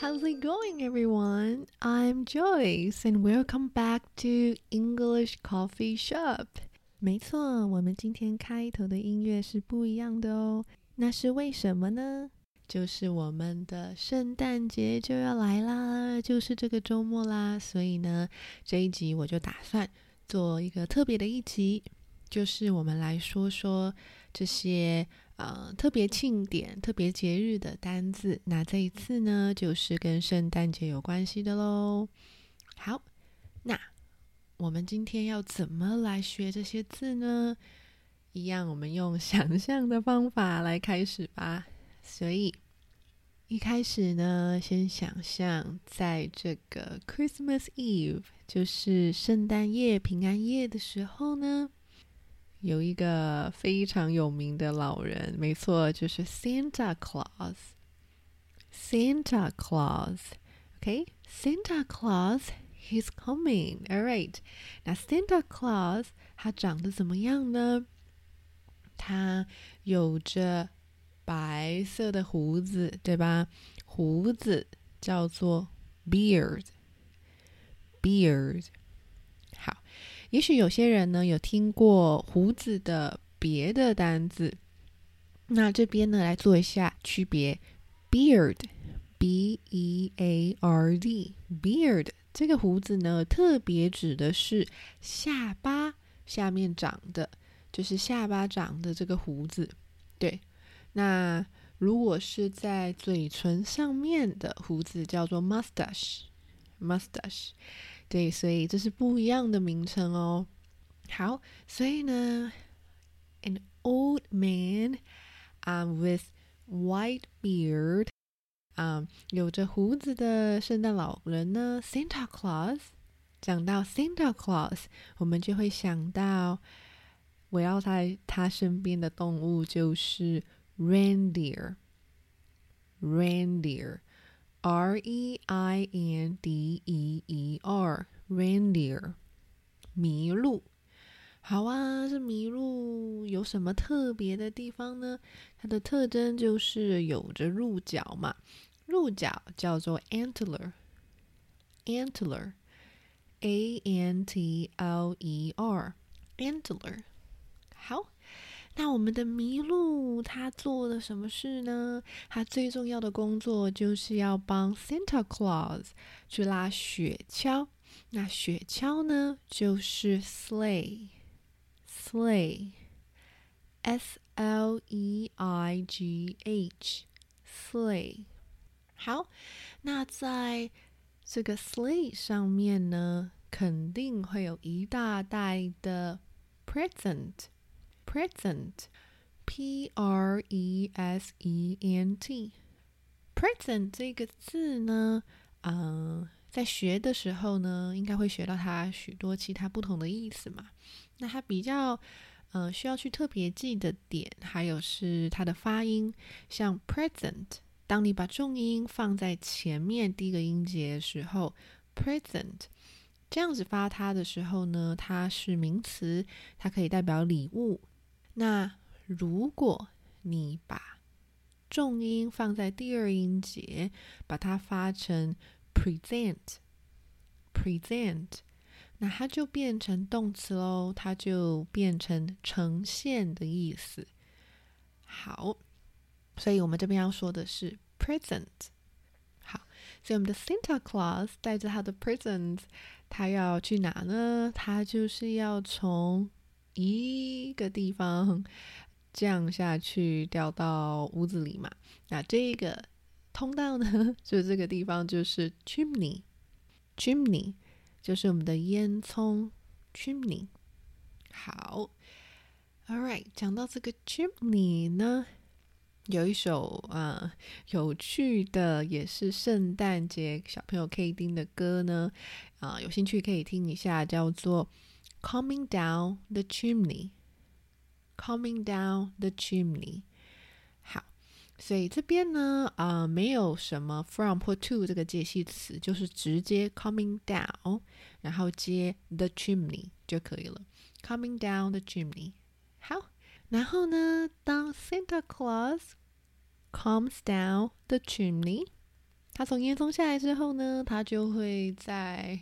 How's it going, everyone? I'm Joyce, and welcome back to English Coffee Shop. 没错，我们今天开头的音乐是不一样的哦。那是为什么呢？就是我们的圣诞节就要来啦，就是这个周末啦。所以呢，这一集我就打算做一个特别的一集，就是我们来说说这些。呃，特别庆典、特别节日的单字，那这一次呢，就是跟圣诞节有关系的喽。好，那我们今天要怎么来学这些字呢？一样，我们用想象的方法来开始吧。所以一开始呢，先想象在这个 Christmas Eve，就是圣诞夜、平安夜的时候呢。有一个非常有名的老人，没错，就是 Santa Claus。Santa Claus，OK，Santa Claus，he's coming。All right，那 Santa Claus 他长得怎么样呢？他有着白色的胡子，对吧？胡子叫做 beard，beard。也许有些人呢有听过胡子的别的单字，那这边呢来做一下区别，beard，b e a r d，beard 这个胡子呢特别指的是下巴下面长的，就是下巴长的这个胡子。对，那如果是在嘴唇上面的胡子叫做 mustache，mustache。对，所以这是不一样的名称哦。好，所以呢，an old man, um, with white beard, um, 有着胡子的圣诞老人呢，Santa Claus。讲到 Santa Claus，我们就会想到围绕在他身边的动物就是 reindeer，reindeer。R E I N D E E R，reindeer，麋鹿。好啊，这麋鹿有什么特别的地方呢？它的特征就是有着鹿角嘛，鹿角叫做 antler，antler，A N T L E R，antler。好。那我们的麋鹿它做了什么事呢？它最重要的工作就是要帮 Santa Claus 去拉雪橇。那雪橇呢，就是 sleigh，sleigh，S L E I G H，sleigh。好，那在这个 sleigh 上面呢，肯定会有一大袋的 present。Present, p r e s e n t, present 这个字呢，嗯，在学的时候呢，应该会学到它许多其他不同的意思嘛。那它比较，呃，需要去特别记的点，还有是它的发音，像 present，当你把重音放在前面第一个音节的时候，present 这样子发它的时候呢，它是名词，它可以代表礼物。那如果你把重音放在第二音节，把它发成 present，present，那它就变成动词喽，它就变成呈现的意思。好，所以我们这边要说的是 present。好，所以我们的 Santa Claus 带着他的 presents，他要去哪呢？他就是要从一个地方降下去，掉到屋子里嘛。那这个通道呢，就这个地方就是 chimney，chimney 就是我们的烟囱 chimney。好，All right，讲到这个 chimney 呢，有一首啊有趣的，也是圣诞节小朋友可以听的歌呢。啊，有兴趣可以听一下，叫做。Coming down the chimney, coming down the chimney。好，所以这边呢，啊，没有什么 from 或 to 这个介系词，就是直接 coming down，然后接 the chimney 就可以了。Coming down the chimney。好，然后呢，当 Santa Claus comes down the chimney， 他从烟囱下来之后呢，他就会在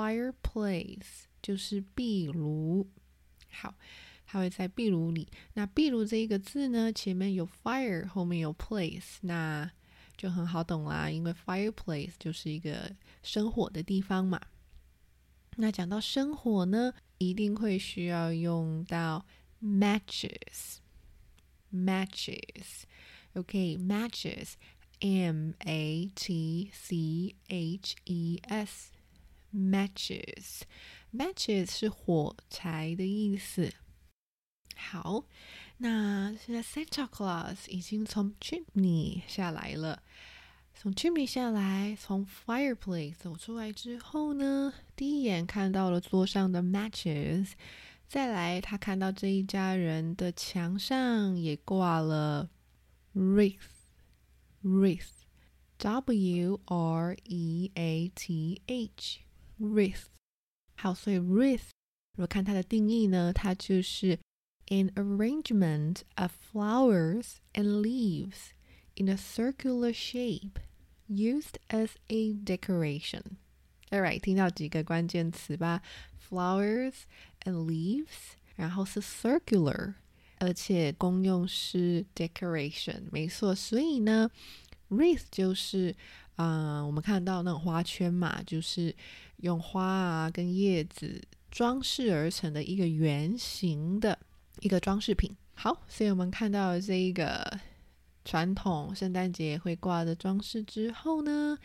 Fireplace 就是壁炉。好，它会在壁炉里。那壁炉这一个字呢，前面有 fire，后面有 place，那就很好懂啦，因为 fireplace 就是一个生火的地方嘛。那讲到生火呢，一定会需要用到 matches。matches，OK，matches，M-A-T-C-H-E-S Matches，matches 是火柴的意思。好，那现在 Santa Claus 已经从 chimney 下来了。从 chimney 下来，从 fireplace 走出来之后呢，第一眼看到了桌上的 matches，再来他看到这一家人的墙上也挂了。wreath, wreath, W R E A T H, wreath。好，所以 wreath，如果看它的定义呢，它就是 an arrangement of flowers and leaves in a circular shape used as a decoration. Alright，听到几个关键词吧，flowers and leaves，然后是 circular。而且功用是 decoration，没错。所以呢，wreath 就是 啊，我们看到那种花圈嘛，就是用花啊跟叶子装饰而成的一个圆形的一个装饰品。好，所以我们看到这一个传统圣诞节会挂的装饰之后呢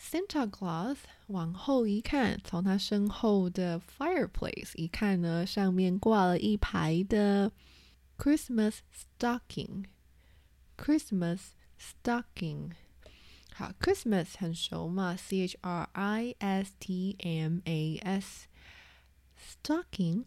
，Santa Claus 往后一看，从他身后的 fireplace 一看呢，上面挂了一排的。Christmas stocking, Christmas stocking。好，Christmas 很熟嘛，C H R I S T M A S。Stocking,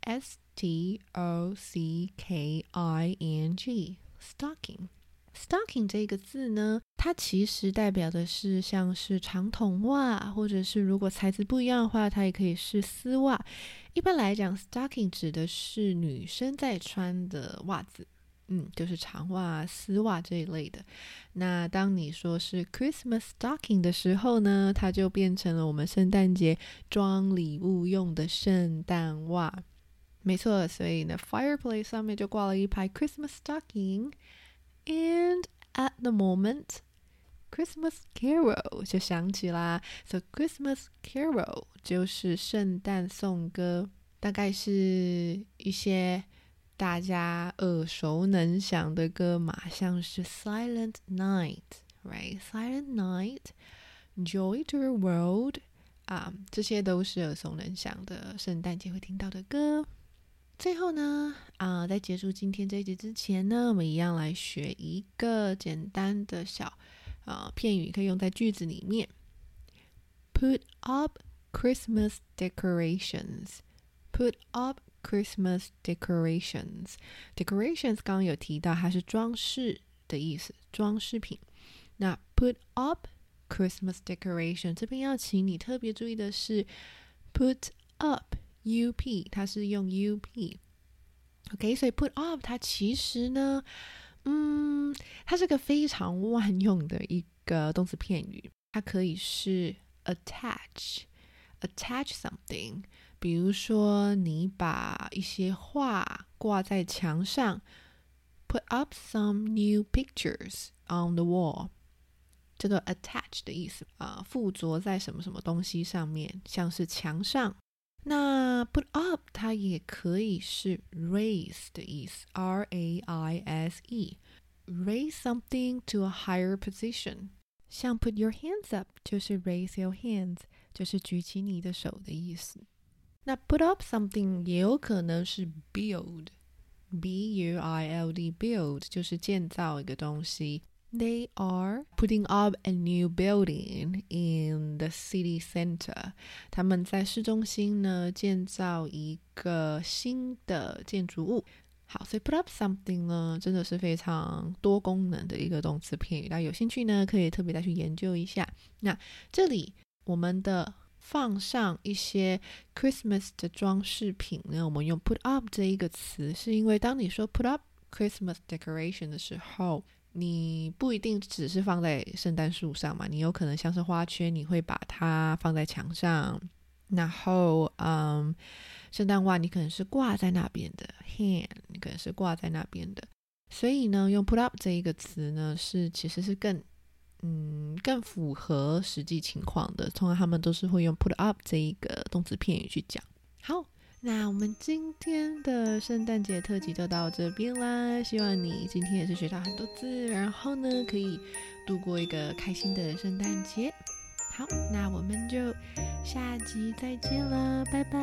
S T O C K I N G。Stocking。Stocking 这个字呢，它其实代表的是像是长筒袜，或者是如果材质不一样的话，它也可以是丝袜。一般来讲，stocking 指的是女生在穿的袜子，嗯，就是长袜、丝袜这一类的。那当你说是 Christmas stocking 的时候呢，它就变成了我们圣诞节装礼物用的圣诞袜。没错，所以呢，fireplace 上面就挂了一排 Christmas stocking，and at the moment。Christmas Carol 就响起啦，So Christmas Carol 就是圣诞颂歌，大概是一些大家耳熟能详的歌嘛，像是 Silent Night，right？Silent Night，Joy to the World 啊，这些都是耳熟能详的圣诞节会听到的歌。最后呢，啊，在结束今天这一集之前呢，我们一样来学一个简单的小。啊，片语可以用在句子里面。Put up Christmas decorations. Put up Christmas decorations. Decorations 刚刚有提到，它是装饰的意思，装饰品。那 put up Christmas decoration 这边要请你特别注意的是，put up u p 它是用 u p。OK，所以 put up 它其实呢。嗯，它是个非常万用的一个动词片语，它可以是 attach，attach something，比如说你把一些画挂在墙上，put up some new pictures on the wall，这个 attach 的意思啊，附着在什么什么东西上面，像是墙上。那 put up 它也可以是 raise 的意思，R A I S E，raise something to a higher position。像 put your hands up 就是 raise your hands，就是举起你的手的意思。那 put up something 也有可能是 build，B U I L D，build 就是建造一个东西。They are putting up a new building in the city center。他们在市中心呢建造一个新的建筑物。好，所以 put up something 呢真的是非常多功能的一个动词片语。大家有兴趣呢可以特别再去研究一下。那这里我们的放上一些 Christmas 的装饰品呢，我们用 put up 这一个词，是因为当你说 put up Christmas decoration 的时候。你不一定只是放在圣诞树上嘛，你有可能像是花圈，你会把它放在墙上，然后嗯，圣诞袜你可能是挂在那边的 hand，你可能是挂在那边的。所以呢，用 put up 这一个词呢，是其实是更嗯更符合实际情况的。通常他们都是会用 put up 这一个动词片语去讲。好。那我们今天的圣诞节特辑就到这边啦，希望你今天也是学到很多字，然后呢可以度过一个开心的圣诞节。好，那我们就下集再见了，拜拜。